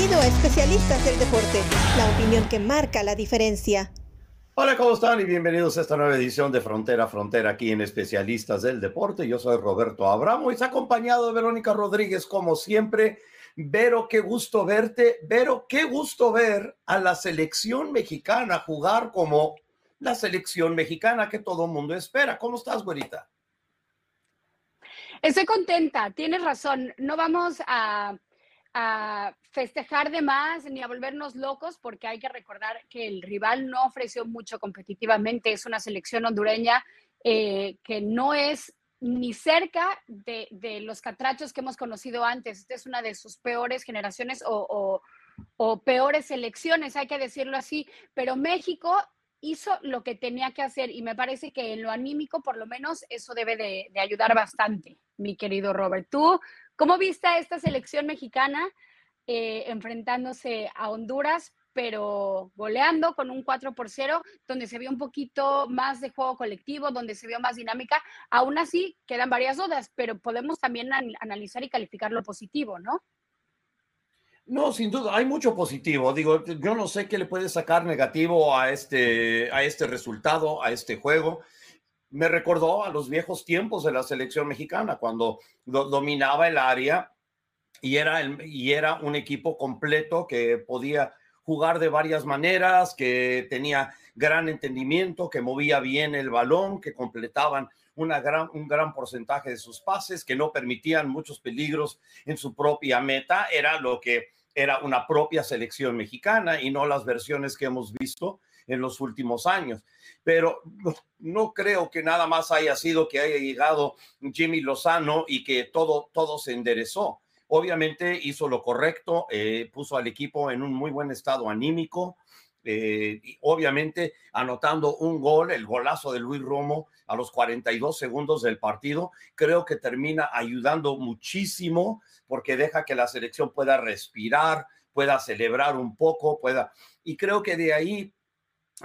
Bienvenido a Especialistas del Deporte, la opinión que marca la diferencia. Hola, ¿cómo están? Y bienvenidos a esta nueva edición de Frontera a Frontera aquí en Especialistas del Deporte. Yo soy Roberto Abramo y está acompañado de Verónica Rodríguez, como siempre. Vero, qué gusto verte. Vero, qué gusto ver a la selección mexicana jugar como la selección mexicana que todo el mundo espera. ¿Cómo estás, güerita? Estoy contenta, tienes razón. No vamos a, festejar de más ni a volvernos locos porque hay que recordar que el rival no ofreció mucho competitivamente. Es una selección hondureña eh, que no es ni cerca de, los catrachos que hemos conocido antes. Esta es una de sus peores generaciones o, o peores selecciones, hay que decirlo así. Pero México hizo lo que tenía que hacer y me parece que en lo anímico, por lo menos, eso debe de, ayudar bastante, mi querido Robert. ¿Tú cómo viste a esta selección mexicana eh, enfrentándose a Honduras, pero goleando con un 4 por 0, donde se vio un poquito más de juego colectivo, donde se vio más dinámica? Aún así, quedan varias dudas, pero podemos también analizar y calificar lo positivo, ¿no? No, sin duda, hay mucho positivo. Digo, yo no sé qué le puede sacar negativo a este, a este resultado, a este juego. Me recordó a los viejos tiempos de la selección mexicana, cuando dominaba el área y era, el, y era un equipo completo que podía jugar de varias maneras, que tenía gran entendimiento, que movía bien el balón, que completaban una gran, un gran porcentaje de sus pases, que no permitían muchos peligros en su propia meta. Era lo que era una propia selección mexicana y no las versiones que hemos visto en los últimos años. Pero no, creo que nada más haya sido que haya llegado Jimmy Lozano y que todo, todo se enderezó. Obviamente hizo lo correcto, eh, puso al equipo en un muy buen estado anímico, eh, obviamente anotando un gol, el golazo de Luis Romo a los 42 segundos del partido, creo que termina ayudando muchísimo porque deja que la selección pueda respirar, pueda celebrar un poco, pueda... Y creo que de ahí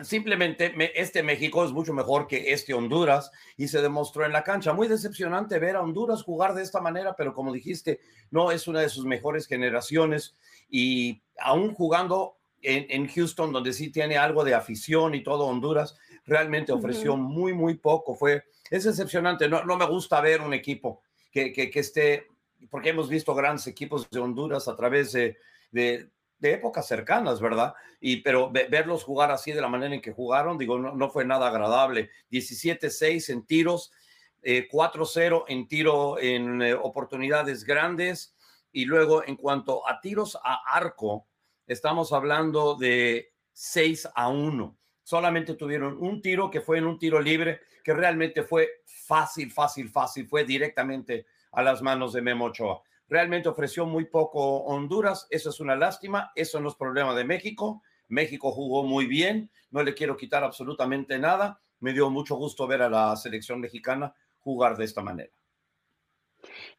simplemente este México es mucho mejor que este Honduras y se demostró en la cancha. Muy decepcionante ver a Honduras jugar de esta manera, pero como dijiste, no es una de sus mejores generaciones y aún jugando en, Houston, donde sí tiene algo de afición y todo Honduras, realmente ofreció muy, muy poco. Fue, es decepcionante. No, no me gusta ver un equipo que, que, esté, porque hemos visto grandes equipos de Honduras a través de, de, épocas cercanas, ¿verdad? Y, pero verlos jugar así de la manera en que jugaron, digo, no, fue nada agradable. 17-6 en tiros, 4-0 eh, en tiro en eh, oportunidades grandes. Y luego, en cuanto a tiros a arco, estamos hablando de 6 a 1. Solamente tuvieron un tiro que fue en un tiro libre, que realmente fue fácil, fácil, fácil, fue directamente a las manos de Memo Ochoa. Realmente ofreció muy poco Honduras, eso es una lástima, eso no es problema de México. México jugó muy bien, no le quiero quitar absolutamente nada. Me dio mucho gusto ver a la selección mexicana jugar de esta manera.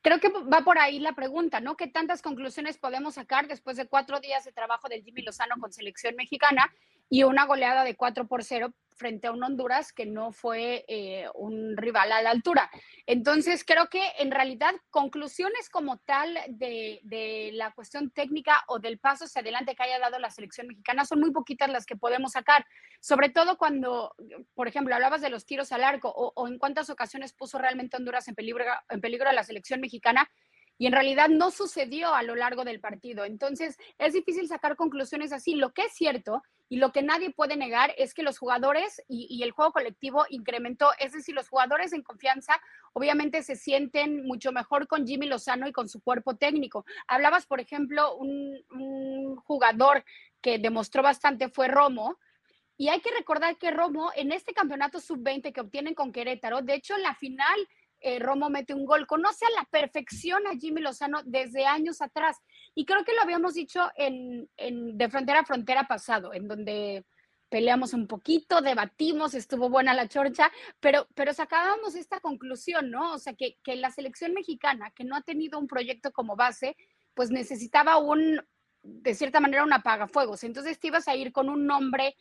Creo que va por ahí la pregunta, ¿no? ¿Qué tantas conclusiones podemos sacar después de cuatro días de trabajo del Jimmy Lozano con selección mexicana y una goleada de 4 por 0 frente a un Honduras que no fue eh, un rival a la altura. Entonces, creo que en realidad conclusiones como tal de, de, la cuestión técnica o del paso hacia adelante que haya dado la selección mexicana son muy poquitas las que podemos sacar, sobre todo cuando, por ejemplo, hablabas de los tiros al arco o, o en cuántas ocasiones puso realmente Honduras en peligro, en peligro a la selección mexicana y en realidad no sucedió a lo largo del partido. Entonces, es difícil sacar conclusiones así. Lo que es cierto y lo que nadie puede negar es que los jugadores y, el juego colectivo incrementó, es decir, los jugadores en confianza obviamente se sienten mucho mejor con Jimmy Lozano y con su cuerpo técnico. Hablabas, por ejemplo, un, un jugador que demostró bastante fue Romo, y hay que recordar que Romo en este campeonato sub-20 que obtienen con Querétaro, de hecho en la final eh, Romo mete un gol, conoce a la perfección a Jimmy Lozano desde años atrás. Y creo que lo habíamos dicho en, de frontera a frontera pasado, en donde peleamos un poquito, debatimos, estuvo buena la chorcha, pero, pero sacábamos esta conclusión, ¿no? O sea, que, que la selección mexicana, que no ha tenido un proyecto como base, pues necesitaba un, de cierta manera, un apagafuegos. Entonces te ibas a ir con un nombre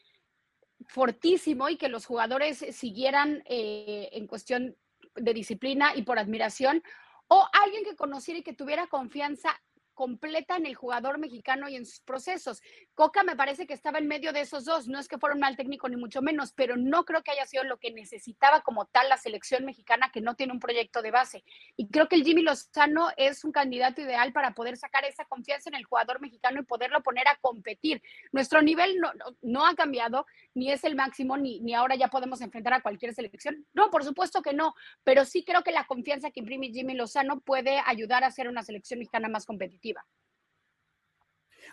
fortísimo y que los jugadores siguieran eh, en cuestión de disciplina y por admiración, o alguien que conociera y que tuviera confianza completa en el jugador mexicano y en sus procesos. Coca me parece que estaba en medio de esos dos, no es que fuera un mal técnico ni mucho menos, pero no creo que haya sido lo que necesitaba como tal la selección mexicana que no tiene un proyecto de base. Y creo que el Jimmy Lozano es un candidato ideal para poder sacar esa confianza en el jugador mexicano y poderlo poner a competir. Nuestro nivel no, ha cambiado, ni es el máximo, ni, ni ahora ya podemos enfrentar a cualquier selección. No, por supuesto que no, pero sí creo que la confianza que imprime Jimmy Lozano puede ayudar a ser una selección mexicana más competitiva.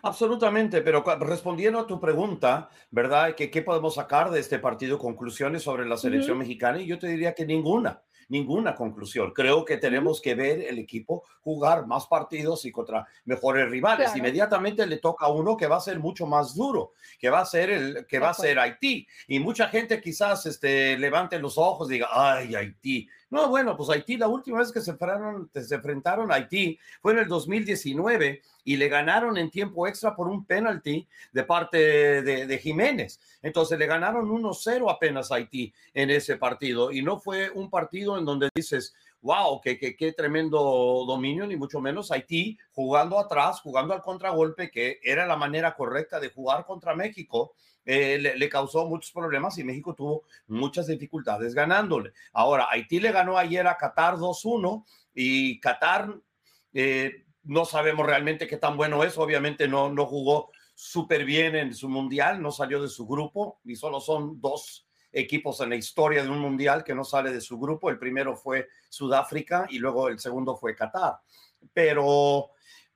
Absolutamente, pero respondiendo a tu pregunta, ¿verdad? ¿Qué, ¿Qué, podemos sacar de este partido? Conclusiones sobre la selección mexicana y yo te diría que ninguna ninguna conclusión. Creo que tenemos que ver el equipo jugar más partidos y contra mejores rivales. Inmediatamente le toca a uno que va a ser mucho más duro, que va a ser el que va a ser Haití. Y mucha gente quizás este, levante los ojos y diga, ay, Haití. No, bueno, pues Haití, la última vez que se enfrentaron, a Haití fue en el 2019 y le ganaron en tiempo extra por un penalti de parte de, Jiménez. Entonces le ganaron 1-0 apenas a Haití en ese partido y no fue un partido en donde dices, wow, qué, qué, tremendo dominio, ni mucho menos Haití jugando atrás, jugando al contragolpe, que era la manera correcta de jugar contra México. Eh, le, causó muchos problemas y México tuvo muchas dificultades ganándole. Ahora, Haití le ganó ayer a Qatar 2-1 y Qatar eh, no sabemos realmente qué tan bueno es, obviamente no, no jugó súper bien en su mundial, no salió de su grupo y solo son dos equipos en la historia de un mundial que no sale de su grupo. El primero fue Sudáfrica y luego el segundo fue Qatar. Pero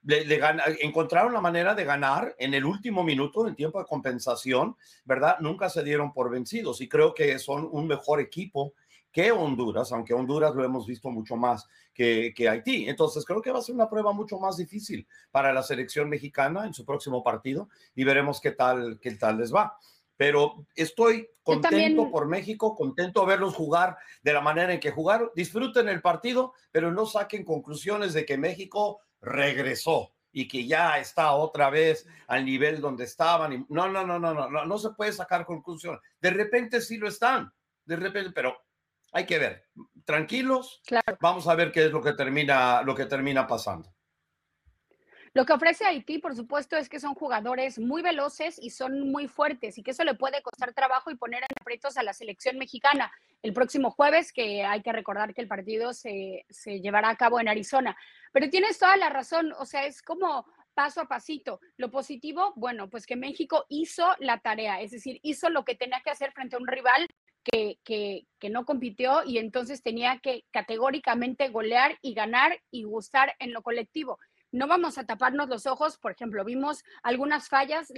encontraron la manera de ganar en el último minuto, en tiempo de compensación, ¿verdad? Nunca se dieron por vencidos y creo que son un mejor equipo que Honduras, aunque Honduras lo hemos visto mucho más que, que, Haití. Entonces creo que va a ser una prueba mucho más difícil para la selección mexicana en su próximo partido y veremos qué tal, qué tal les va. Pero estoy contento por México, contento verlos jugar de la manera en que jugaron. Disfruten el partido, pero no saquen conclusiones de que México regresó y que ya está otra vez al nivel donde estaban. No, no, no, no, no, no, no se puede sacar conclusión. De repente sí lo están, de repente, pero hay que ver. Tranquilos, vamos a ver qué es lo que termina, lo que termina pasando. Lo que ofrece Haití, por supuesto, es que son jugadores muy veloces y son muy fuertes y que eso le puede costar trabajo y poner en aprietos a la selección mexicana el próximo jueves, que hay que recordar que el partido se, se llevará a cabo en Arizona. Pero tienes toda la razón, o sea, es como paso a pasito. Lo positivo, bueno, pues que México hizo la tarea, es decir, hizo lo que tenía que hacer frente a un rival que, que, que, no compitió y entonces tenía que categóricamente golear y ganar y gustar en lo colectivo no vamos a taparnos los ojos. Por ejemplo, vimos algunas fallas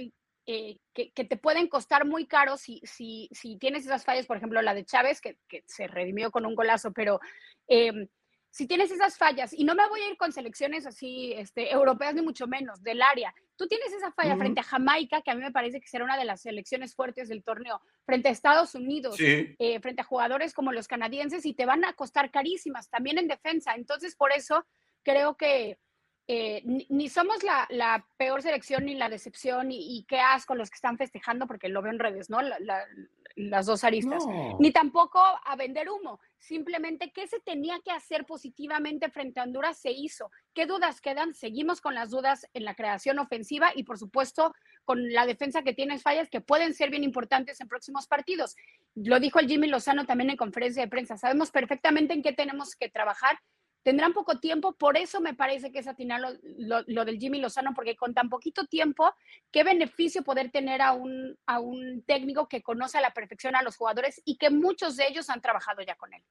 eh, que, te pueden costar muy caro si, si, si, tienes esas fallas, por ejemplo, la de Chávez, que, se redimió con un golazo, pero em, si tienes esas fallas, y no me voy a ir con selecciones así este, europeas ni mucho menos, del área, tú tienes esa falla frente a Jamaica, que a mí me parece que será una de las selecciones fuertes del torneo, frente a Estados Unidos, eh, frente a jugadores como los canadienses, y te van a costar carísimas, también en defensa. Entonces, por eso creo que eh, ni, somos la, peor selección ni la decepción y, qué asco los que están festejando, porque lo veo en redes, ¿no? las dos aristas. Ni tampoco a vender humo. Simplemente qué se tenía que hacer positivamente frente a Honduras se hizo. ¿Qué dudas quedan? Seguimos con las dudas en la creación ofensiva y por supuesto con la defensa que tiene fallas que pueden ser bien importantes en próximos partidos. Lo dijo el Jimmy Lozano también en conferencia de prensa. Sabemos perfectamente en qué tenemos que trabajar tendrán poco tiempo, por eso me parece que es atinar lo, del Jimmy Lozano, porque con tan poquito tiempo, qué beneficio poder tener a un, a un técnico que conoce a la perfección a los jugadores y que muchos de ellos han trabajado ya con él.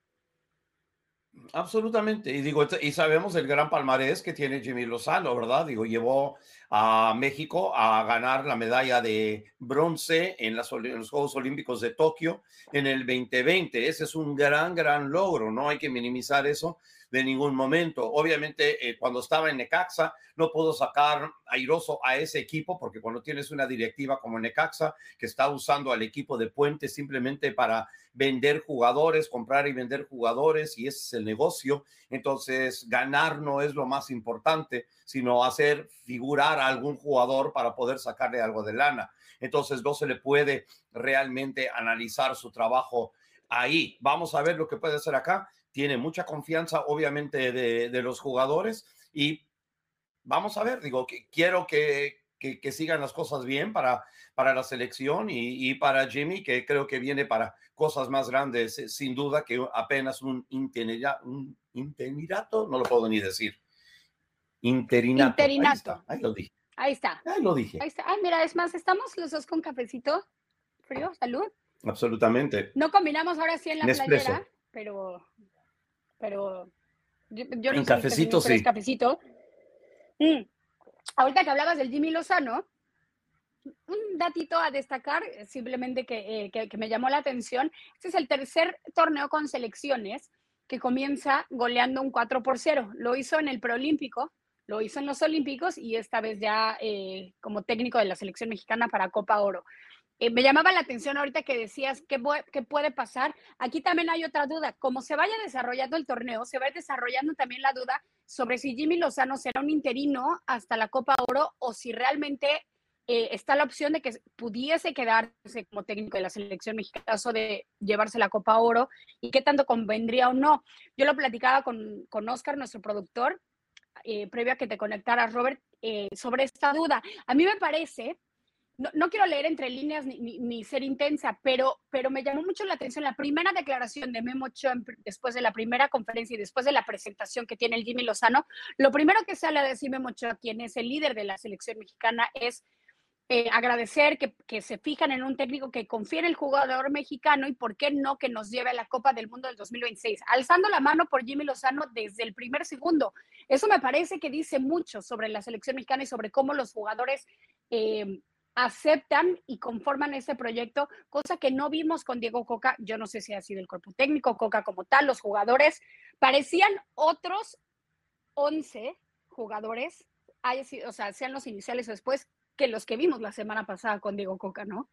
Absolutamente. Y digo, y sabemos el gran palmarés que tiene Jimmy Lozano, ¿verdad? Digo, llevó a México a ganar la medalla de bronce en, en, los Juegos Olímpicos de Tokio en el 2020. Ese es un gran, gran logro, no hay que minimizar eso de ningún momento. Obviamente, eh, cuando estaba en Necaxa, no pudo sacar airoso a ese equipo, porque cuando tienes una directiva como Necaxa, que está usando al equipo de Puente simplemente para vender jugadores, comprar y vender jugadores, y ese es el negocio, entonces ganar no es lo más importante, sino hacer figurar a algún jugador para poder sacarle algo de lana. Entonces no se le puede realmente analizar su trabajo ahí. Vamos a ver lo que puede hacer acá tiene mucha confianza, obviamente, de, los jugadores y vamos a ver, digo, que quiero que, que, sigan las cosas bien para, para la selección y, y, para Jimmy, que creo que viene para cosas más grandes, eh, sin duda que apenas un, un interinato, no lo puedo ni decir. Interinato. Ahí, está, ahí lo dije. Ahí está. Ahí lo dije. Ahí está. Ah, mira, es más, estamos los dos con cafecito frío, salud. Absolutamente. No combinamos ahora sí en la playera, pero, pero yo, yo en cafecito sí. Cafecito. Mm. Ahorita que hablabas del Jimmy Lozano, un datito a destacar, simplemente eh, que, que, me llamó la atención, este es el tercer torneo con selecciones que comienza goleando un 4 por 0. Lo hizo en el preolímpico, lo hizo en los olímpicos y esta vez ya eh, como técnico de la selección mexicana para Copa Oro. Eh, me llamaba la atención ahorita que decías qué, puede pasar. Aquí también hay otra duda. Como se vaya desarrollando el torneo, se va desarrollando también la duda sobre si Jimmy Lozano será un interino hasta la Copa Oro o si realmente eh, está la opción de que pudiese quedarse como técnico de la selección mexicana caso de llevarse la Copa Oro y qué tanto convendría o no. Yo lo platicaba con, con Oscar, nuestro productor, eh, previo a que te conectaras, Robert, sobre esta duda. A mí me parece no, quiero leer entre líneas ni, ser intensa, pero, pero me llamó mucho la atención la primera declaración de Memo Ochoa después de la primera conferencia y después de la presentación que tiene el Jimmy Lozano. Lo primero que sale a decir Memo Ochoa, quien es el líder de la selección mexicana, es eh, agradecer que, que, se fijan en un técnico que confía en el jugador mexicano y por qué no que nos lleve a la Copa del Mundo del 2026, alzando la mano por Jimmy Lozano desde el primer segundo. Eso me parece que dice mucho sobre la selección mexicana y sobre cómo los jugadores eh, aceptan y conforman ese proyecto, cosa que no vimos con Diego Coca. Yo no sé si ha sido el cuerpo técnico, Coca como tal, los jugadores parecían otros 11 jugadores, o sea, sean los iniciales o después, que los que vimos la semana pasada con Diego Coca, ¿no?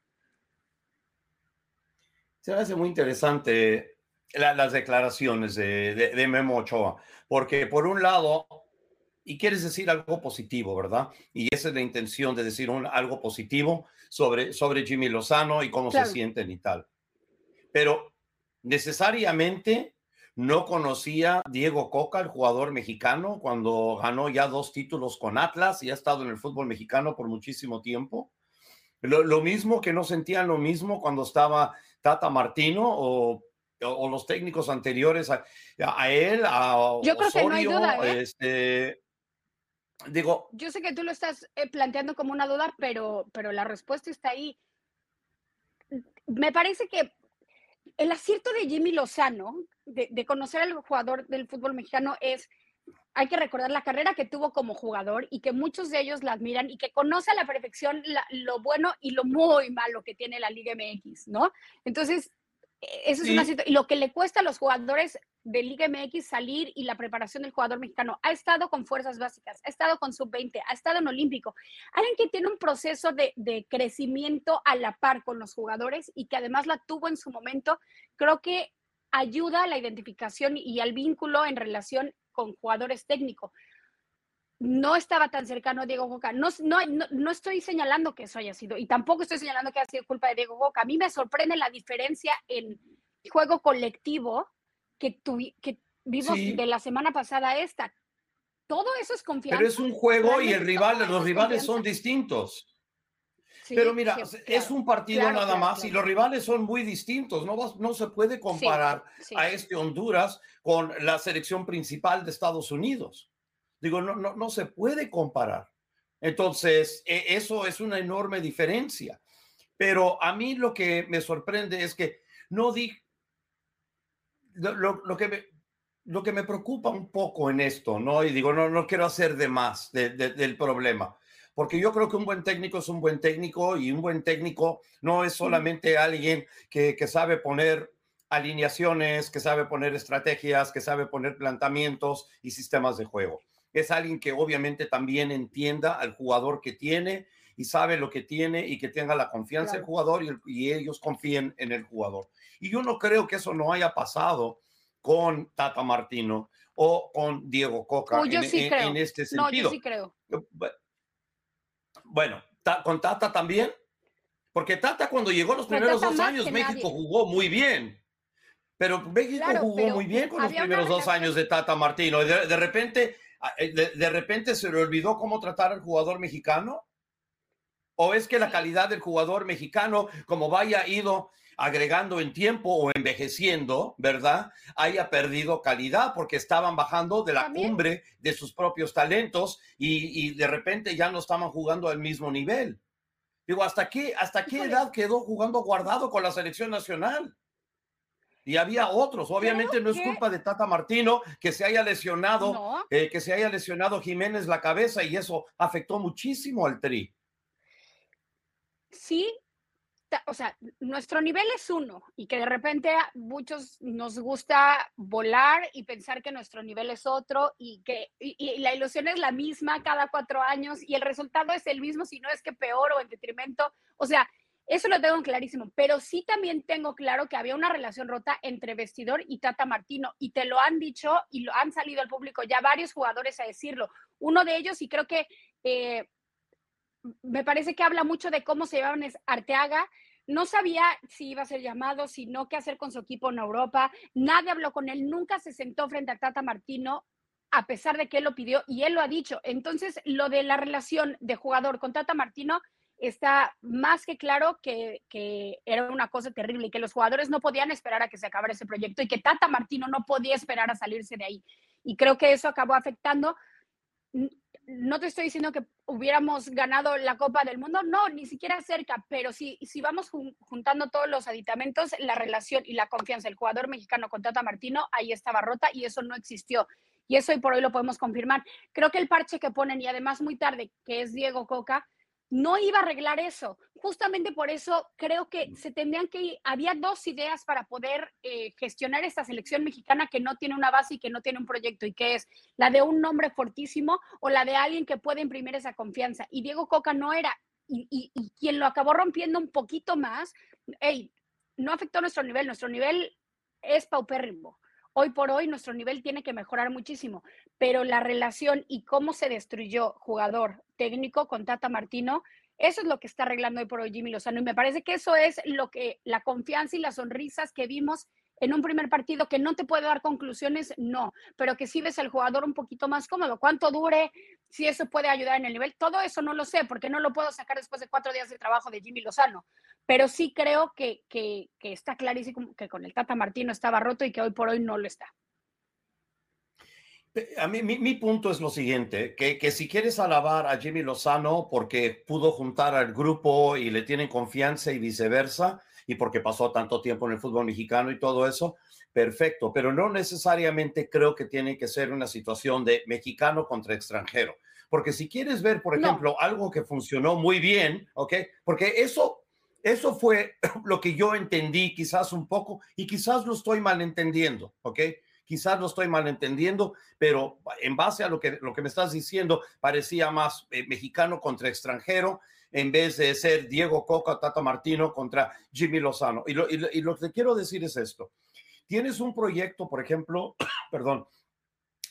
Se me hace muy interesante las declaraciones de, de Memo Ochoa, porque por un lado y quieres decir algo positivo, ¿verdad? Y esa es la intención de decir un, algo positivo sobre, sobre Jimmy Lozano y cómo se sienten y tal. Pero necesariamente no conocía Diego Coca, el jugador mexicano, cuando ganó ya dos títulos con Atlas y ha estado en el fútbol mexicano por muchísimo tiempo. Lo, mismo que no sentían lo mismo cuando estaba Tata Martino o, o los técnicos anteriores a, a él, a Yo creo que no hay duda, ¿eh? este, Digo. Yo sé que tú lo estás eh, planteando como una duda, pero, pero la respuesta está ahí. Me parece que el acierto de Jimmy Lozano de, conocer al jugador del fútbol mexicano es, hay que recordar la carrera que tuvo como jugador y que muchos de ellos la admiran y que conoce a la perfección lo bueno y lo muy malo que tiene la Liga MX, ¿no? Entonces, e, eso es una situación. Y lo que le cuesta a los jugadores de Liga MX salir y la preparación del jugador mexicano. Ha estado con fuerzas básicas, ha estado con sub-20, ha estado en Olímpico. Alguien que tiene un proceso de, de, crecimiento a la par con los jugadores y que además la tuvo en su momento, creo que ayuda a la identificación y al vínculo en relación con jugadores técnicos. No estaba tan cercano a Diego Coca. No, no, no, estoy señalando que eso haya sido, y tampoco estoy señalando que haya sido culpa de Diego Coca. A mí me sorprende la diferencia en juego colectivo que, que vimos de la semana pasada esta. Todo eso es confianza. Pero es un juego y el rival, los rivales son distintos. Pero mira, es un partido nada más y los rivales son muy distintos. No, no se puede comparar a este Honduras con la selección principal de Estados Unidos. Digo, no, no, no se puede comparar. Entonces, e, eso es una enorme diferencia. Pero a mí lo que me sorprende es que no di, lo, que me, lo que me preocupa un poco en esto, ¿no? Y digo, no, no quiero hacer de más del problema, porque yo creo que un buen técnico es un buen técnico y un buen técnico no es solamente alguien que, que sabe poner alineaciones, que sabe poner estrategias, que sabe poner planteamientos y sistemas de juego. Es alguien que obviamente también entienda al jugador que tiene y sabe lo que tiene y que tenga la confianza del jugador y, y, ellos confíen en el jugador. Y yo no creo que eso no haya pasado con Tata Martino o con Diego Coca en, este sentido. No, yo sí creo. Bueno, con Tata también, porque Tata cuando llegó los primeros dos años, México jugó muy bien. Pero México jugó muy bien con los primeros dos años de Tata Martino. Y de, repente Ah, eh, de, repente se le olvidó cómo tratar al jugador mexicano? ¿O es que la calidad del jugador mexicano, como vaya ido agregando en tiempo o envejeciendo, ¿verdad? Haya perdido calidad porque estaban bajando de la cumbre de sus propios talentos y, de repente ya no estaban jugando al mismo nivel. Digo, ¿hasta qué, hasta qué edad quedó jugando guardado con la selección nacional? Y había otros. Obviamente no es culpa de Tata Martino que se haya lesionado, eh, que se haya lesionado Jiménez la cabeza y eso afectó muchísimo al Tri. Sí, o sea, nuestro nivel es uno y que de repente a muchos nos gusta volar y pensar que nuestro nivel es otro y que y la ilusión es la misma cada cuatro años y el resultado es el mismo, si no es que peor o en detrimento. O sea, eso lo tengo clarísimo, pero sí también tengo claro que había una relación rota entre vestidor y Tata Martino y te lo han dicho y lo han salido al público ya varios jugadores a decirlo. Uno de ellos, y creo que eh, me parece que habla mucho de cómo se llevaban es Arteaga. No sabía si iba a ser llamado, si no, qué hacer con su equipo en Europa. Nadie habló con él, nunca se sentó frente a Tata Martino a pesar de que él lo pidió y él lo ha dicho. Entonces, lo de la relación de jugador con Tata Martino está más que claro que, era una cosa terrible y que los jugadores no podían esperar a que se acabara ese proyecto y que Tata Martino no podía esperar a salirse de ahí. Y creo que eso acabó afectando. No te estoy diciendo que hubiéramos ganado la Copa del Mundo, no, ni siquiera cerca, pero si, si vamos juntando todos los aditamentos, la relación y la confianza del jugador mexicano con Tata Martino, ahí estaba rota y eso no existió. Y eso hoy por hoy lo podemos confirmar. Creo que el parche que ponen, y además muy tarde, que es Diego Coca, no iba a arreglar eso. Justamente por eso creo que se tendrían que había dos ideas para poder eh, gestionar esta selección mexicana que no tiene una base y que no tiene un proyecto y que es la de un nombre fortísimo o la de alguien que puede imprimir esa confianza. Y Diego Coca no era. Y, y quien lo acabó rompiendo un poquito más, hey, no afectó nuestro nivel, nuestro nivel es paupérrimo hoy por hoy nuestro nivel tiene que mejorar muchísimo, pero la relación y cómo se destruyó jugador técnico con Tata Martino, eso es lo que está arreglando hoy por hoy Jimmy Lozano y me parece que eso es lo que la confianza y las sonrisas que vimos en un primer partido que no te puede dar conclusiones, no, pero que si ves al jugador un poquito más cómodo, cuánto dure, si eso puede ayudar en el nivel, todo eso no lo sé, porque no lo puedo sacar después de cuatro días de trabajo de Jimmy Lozano, pero sí creo que, que, está clarísimo que con el Tata Martino estaba roto y que hoy por hoy no lo está. A mí, mi, punto es lo siguiente, que, que, si quieres alabar a Jimmy Lozano porque pudo juntar al grupo y le tienen confianza y viceversa, y porque pasó tanto tiempo en el fútbol mexicano y todo eso, perfecto, pero no necesariamente creo que tiene que ser una situación de mexicano contra extranjero. Porque si quieres ver, por ejemplo, algo que funcionó muy bien, ¿ok? Porque eso, eso fue lo que yo entendí quizás un poco y quizás lo estoy malentendiendo, ¿ok? Quizás lo estoy malentendiendo, pero en base a lo que, lo que me estás diciendo, parecía más eh, mexicano contra extranjero en vez de ser Diego Coca, Tata Martino contra Jimmy Lozano. Y lo, y lo que quiero decir es esto. Tienes un proyecto, por ejemplo, perdón,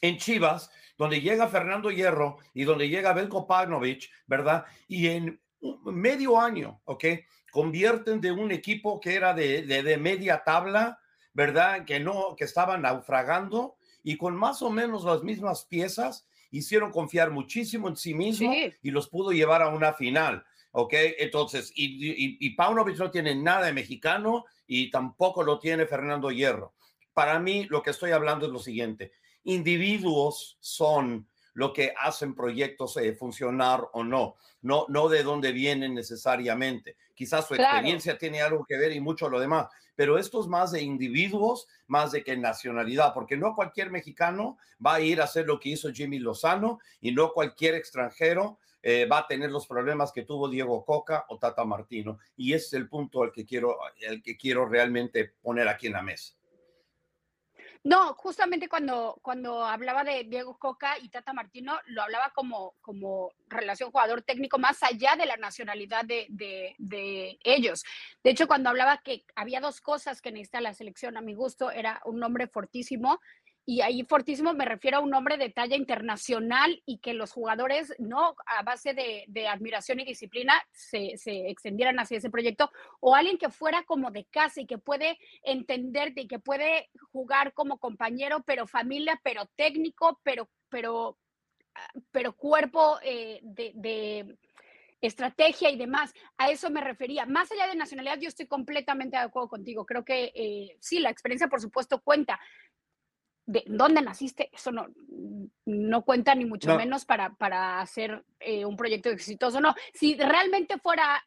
en Chivas, donde llega Fernando Hierro y donde llega Belko Pavlovich, ¿verdad? Y en medio año, ¿ok? Convierten de un equipo que era de, de, media tabla, ¿verdad? Que no, que estaba naufragando y con más o menos las mismas piezas hicieron confiar muchísimo en sí mismo y los pudo llevar a una final. ¿ok? Entonces, y, y, y Paunovic no tiene nada de mexicano y tampoco lo tiene Fernando Hierro. Para mí, lo que estoy hablando es lo siguiente. Individuos son lo que hacen proyectos eh, funcionar o no, no, no de dónde vienen necesariamente. Quizás su experiencia tiene algo que ver y mucho lo demás, pero esto es más de individuos, más de que nacionalidad, porque no cualquier mexicano va a ir a hacer lo que hizo Jimmy Lozano y no cualquier extranjero eh, va a tener los problemas que tuvo Diego Coca o Tata Martino. Y ese es el punto al que quiero, el que quiero realmente poner aquí en la mesa. No, justamente cuando, cuando hablaba de Diego Coca y Tata Martino, lo hablaba como, como relación jugador técnico más allá de la nacionalidad de, de, de, ellos. De hecho, cuando hablaba que había dos cosas que necesita la selección, a mi gusto, era un nombre fortísimo y ahí fortísimo me refiero a un hombre de talla internacional y que los jugadores, no a base de, admiración y disciplina, se, extendieran hacia ese proyecto, o alguien que fuera como de casa y que puede entenderte y que puede jugar como compañero, pero familia, pero técnico, pero, pero pero cuerpo eh, de, estrategia y demás. A eso me refería. Más allá de nacionalidad, yo estoy completamente de acuerdo contigo. Creo que eh, sí, la experiencia, por supuesto, cuenta. De dónde naciste, eso no, no cuenta ni mucho menos para, para hacer eh, un proyecto exitoso. No, si realmente fuera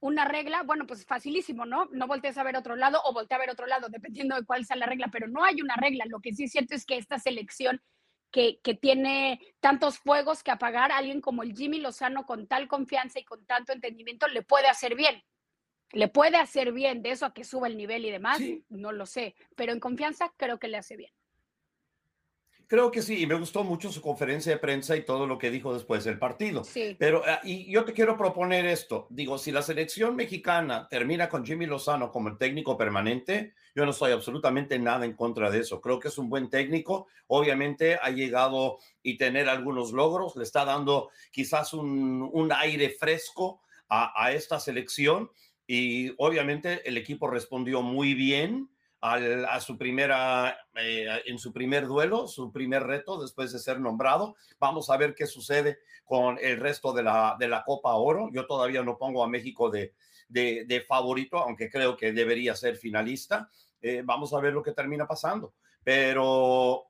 una regla, bueno, pues facilísimo, ¿no? No voltees a ver otro lado o voltea a ver otro lado, dependiendo de cuál sea la regla, pero no hay una regla. Lo que sí es cierto es que esta selección que, que, tiene tantos fuegos que apagar, alguien como el Jimmy Lozano con tal confianza y con tanto entendimiento le puede hacer bien. Le puede hacer bien de eso a que suba el nivel y demás, no lo sé, pero en confianza creo que le hace bien. Creo que sí, y me gustó mucho su conferencia de prensa y todo lo que dijo después del partido. Sí. Pero, ah, y yo te quiero proponer esto. Digo, si la selección mexicana termina con Jimmy Lozano como el técnico permanente, yo no soy absolutamente nada en contra de eso. Creo que es un buen técnico. Obviamente ha llegado y tener algunos logros. Le está dando quizás un, un aire fresco a, a esta selección. Y obviamente el equipo respondió muy bien a su primera, eh, en su primer duelo, su primer reto después de ser nombrado. Vamos a ver qué sucede con el resto de la, de la Copa Oro. Yo todavía no pongo a México de, de, favorito, aunque creo que debería ser finalista. Eh, vamos a ver lo que termina pasando. Pero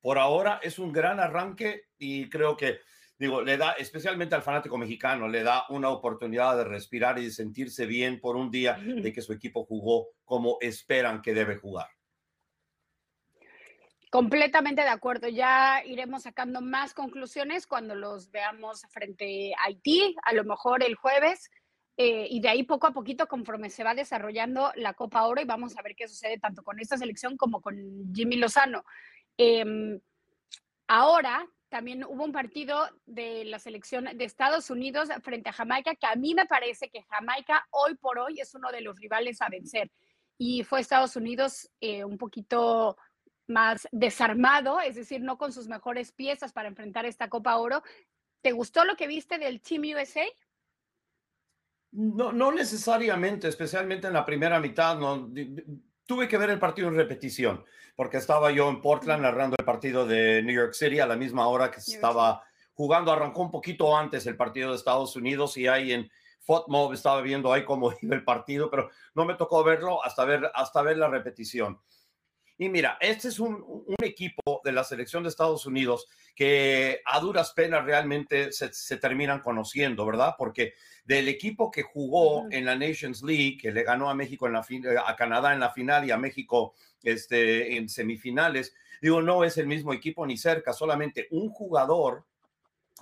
por ahora es un gran arranque y creo que digo, le da, especialmente al fanático mexicano, le da una oportunidad de respirar y de sentirse bien por un día de que su equipo jugó como esperan que debe jugar. Completamente de acuerdo. Ya iremos sacando más conclusiones cuando los veamos frente a Haití, a lo mejor el jueves. Eh, y de ahí poco a poquito, conforme se va desarrollando la Copa Oro, y vamos a ver qué sucede tanto con esta selección como con Jimmy Lozano. Em, ahora también hubo un partido de la selección de Estados Unidos frente a Jamaica, que a mí me parece que Jamaica hoy por hoy es uno de los rivales a vencer. Y fue Estados Unidos eh, un poquito más desarmado, es decir, no con sus mejores piezas para enfrentar esta Copa Oro. ¿Te gustó lo que viste del Team USA? No, no necesariamente, especialmente en la primera mitad. No, tuve que ver el partido en repetición, porque estaba yo en Portland narrando el partido de New York City a la misma hora que se estaba jugando. Arrancó un poquito antes el partido de Estados Unidos y ahí en FOTMOB estaba viendo ahí cómo iba el partido, pero no me tocó verlo hasta ver, hasta ver la repetición. Y mira, este es un, un, equipo de la selección de Estados Unidos que a duras penas realmente se, se terminan conociendo, ¿verdad? Porque del equipo que jugó en la Nations League, que le ganó a México en la a Canadá en la final y a México este, en semifinales, digo, no es el mismo equipo ni cerca, solamente un jugador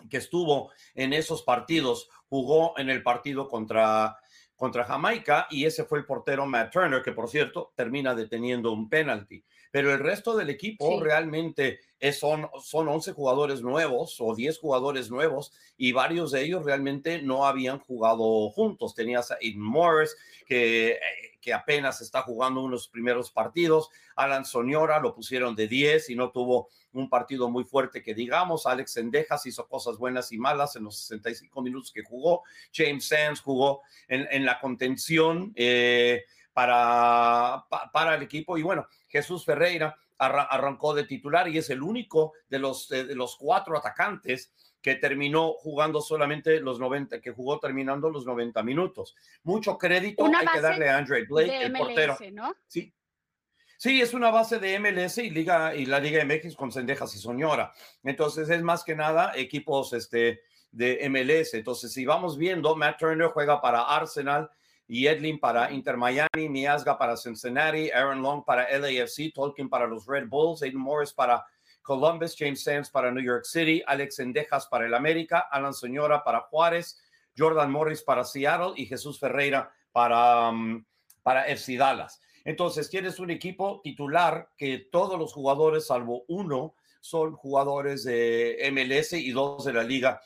que estuvo en esos partidos jugó en el partido contra contra Jamaica y ese fue el portero Matt Turner, que por cierto termina deteniendo un penalti. Pero el resto del equipo realmente son, son 11 jugadores nuevos o 10 jugadores nuevos y varios de ellos realmente no habían jugado juntos. Tenías a Aiden Morris, que, eh, que apenas está jugando unos primeros partidos. Alan Soñora lo pusieron de 10 y no tuvo un partido muy fuerte que digamos. Alex Sendejas hizo cosas buenas y malas en los 65 minutos que jugó. James Sands jugó en, la contención eh, para, para el equipo. Y bueno, Jesús Ferreira arrancó de titular y es el único de los, de los cuatro atacantes que terminó jugando solamente los 90, que jugó terminando los 90 minutos. Mucho crédito hay que darle a Andre Blake, el portero. ¿no? Sí. Sí, es una base de MLS y Liga y la Liga MX con Sendejas y Soñora. Entonces es más que nada equipos este, de MLS. Entonces, si vamos viendo, Matt Turner juega para Arsenal y Edlin para Inter Miami, Miasga para Cincinnati, Aaron Long para LAFC, Tolkien para los Red Bulls, Aiden Morris para Columbus, James Sands para New York City, Alex Endejas para el América, Alan Señora para Juárez, Jordan Morris para Seattle y Jesús Ferreira para, um, para FC Dallas. Entonces, tienes un equipo titular que todos los jugadores, salvo uno, son jugadores de MLS y dos de la Liga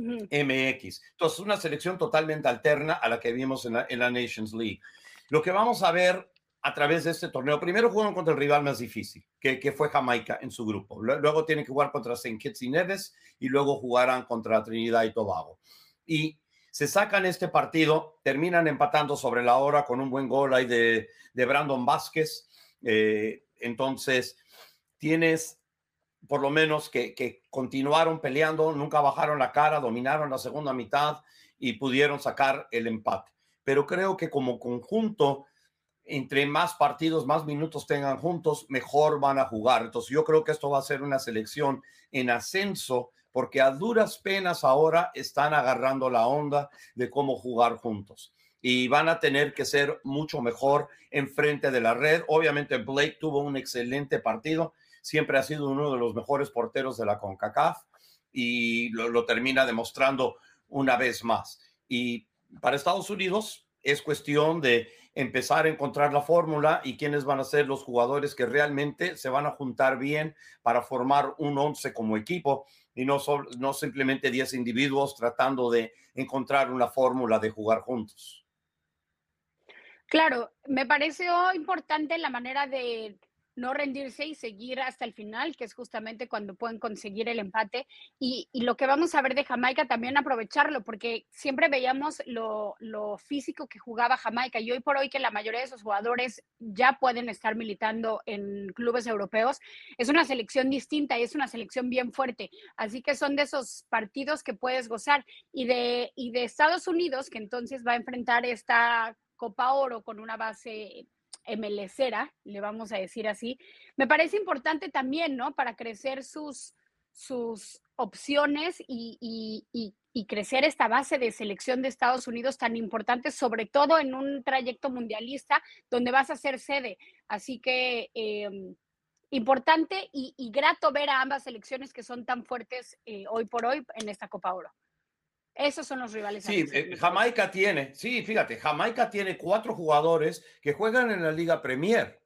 MX. Entonces, una selección totalmente alterna a la que vimos en la, en la Nations League. Lo que vamos a ver a través de este torneo. Primero juegan contra el rival más difícil, que, que fue Jamaica en su grupo. Luego tienen que jugar contra St. Kitts y Neves y luego jugarán contra Trinidad y Tobago. Y se sacan este partido, terminan empatando sobre la hora con un buen gol ahí de, de Brandon Vázquez. Eh, entonces, tienes por lo menos que, que continuaron peleando, nunca bajaron la cara, dominaron la segunda mitad y pudieron sacar el empate. Pero creo que como conjunto, entre más partidos, más minutos tengan juntos, mejor van a jugar. Entonces yo creo que esto va a ser una selección en ascenso porque a duras penas ahora están agarrando la onda de cómo jugar juntos y van a tener que ser mucho mejor enfrente de la red. Obviamente Blake tuvo un excelente partido, siempre ha sido uno de los mejores porteros de la CONCACAF y lo, termina demostrando una vez más. Y para Estados Unidos es cuestión de empezar a encontrar la fórmula y quiénes van a ser los jugadores que realmente se van a juntar bien para formar un once como equipo y no, no simplemente 10 individuos tratando de encontrar una fórmula de jugar juntos. Claro, me pareció importante la manera de no rendirse y seguir hasta el final, que es justamente cuando pueden conseguir el empate. Y, lo que vamos a ver de Jamaica también aprovecharlo, porque siempre veíamos lo, físico que jugaba Jamaica y hoy por hoy que la mayoría de esos jugadores ya pueden estar militando en clubes europeos, es una selección distinta y es una selección bien fuerte. Así que son de esos partidos que puedes gozar. Y de, y de Estados Unidos, que entonces va a enfrentar esta Copa Oro con una base MLCera, le vamos a decir así, me parece importante también, ¿no? Para crecer sus, sus opciones y, crecer esta base de selección de Estados Unidos tan importante, sobre todo en un trayecto mundialista donde vas a ser sede. Así que em, importante y, grato ver a ambas selecciones que son tan fuertes eh, hoy por hoy en esta Copa Oro. Esos son los rivales. Sí, eh, Jamaica tiene, sí, fíjate, Jamaica tiene cuatro jugadores que juegan en la Liga Premier.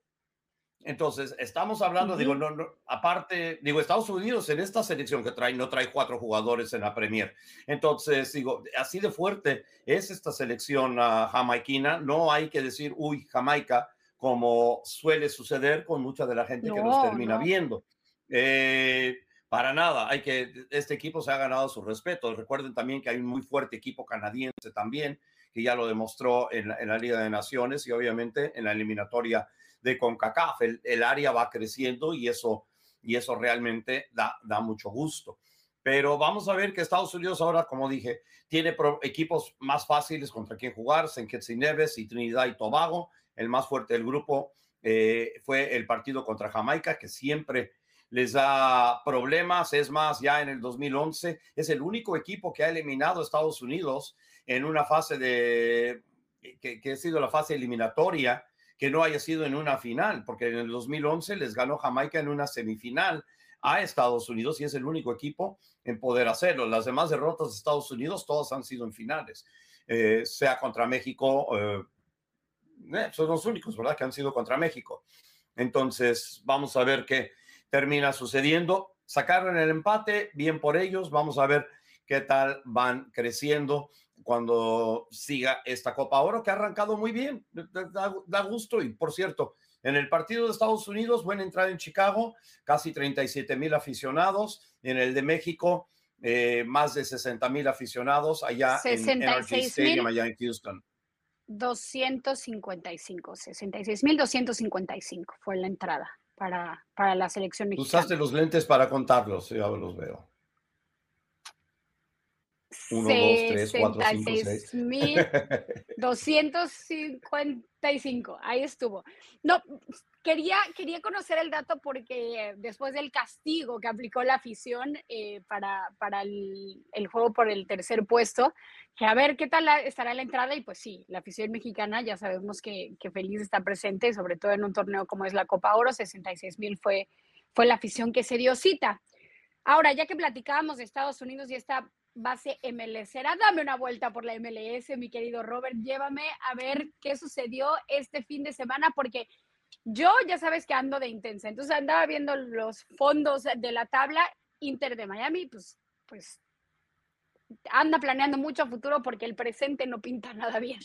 Entonces, estamos hablando, digo, no, no, aparte, digo, Estados Unidos en esta selección que trae, no trae cuatro jugadores en la Premier. Entonces, digo, así de fuerte es esta selección uh, jamaiquina. No hay que decir, uy, Jamaica, como suele suceder con mucha de la gente que nos termina viendo. Eh, para nada, hay que, este equipo se ha ganado su respeto. Recuerden también que hay un muy fuerte equipo canadiense también, que ya lo demostró en la, Liga de Naciones y obviamente en la eliminatoria de CONCACAF. El, área va creciendo y eso, y eso realmente da, da mucho gusto. Pero vamos a ver que Estados Unidos ahora, como dije, tiene equipos más fáciles contra quien jugar, St. Kitts y Neves y Trinidad y Tobago. El más fuerte del grupo eh, fue el partido contra Jamaica, que siempre les da problemas. Es más, ya en el 2011 es el único equipo que ha eliminado a Estados Unidos en una fase de, que, ha sido la fase eliminatoria, que no haya sido en una final, porque en el 2011 les ganó Jamaica en una semifinal a Estados Unidos y es el único equipo en poder hacerlo. Las demás derrotas de Estados Unidos todas han sido en finales, eh, sea contra México, eh, eh, son los únicos, ¿verdad? Que han sido contra México. Entonces, vamos a ver qué, termina sucediendo. Sacaron el empate, bien por ellos. Vamos a ver qué tal van creciendo cuando siga esta Copa Oro, que ha arrancado muy bien. Da, gusto. Y por cierto, en el partido de Estados Unidos, buena entrada en Chicago, casi 37 mil aficionados. En el de México, eh, más de 60 mil aficionados allá en NRG Stadium, allá en Houston. 255, 66 mil 255 fue la entrada para, para la selección mexicana. Usaste los lentes para contarlos, ya los veo. 1, 2, 3, 4, 5, 6. 255, ahí estuvo. No, quería, quería conocer el dato porque después del castigo que aplicó la afición eh, para, para el, el, juego por el tercer puesto, que a ver qué tal estará la entrada y pues sí, la afición mexicana ya sabemos que, que feliz está presente, sobre todo en un torneo como es la Copa Oro, 66 mil fue, fue la afición que se dio cita. Ahora, ya que platicábamos de Estados Unidos y esta base MLS, dame una vuelta por la MLS, mi querido Robert, llévame a ver qué sucedió este fin de semana, porque yo ya sabes que ando de intensa, entonces andaba viendo los fondos de la tabla Inter de Miami, pues, pues anda planeando mucho a futuro porque el presente no pinta nada bien.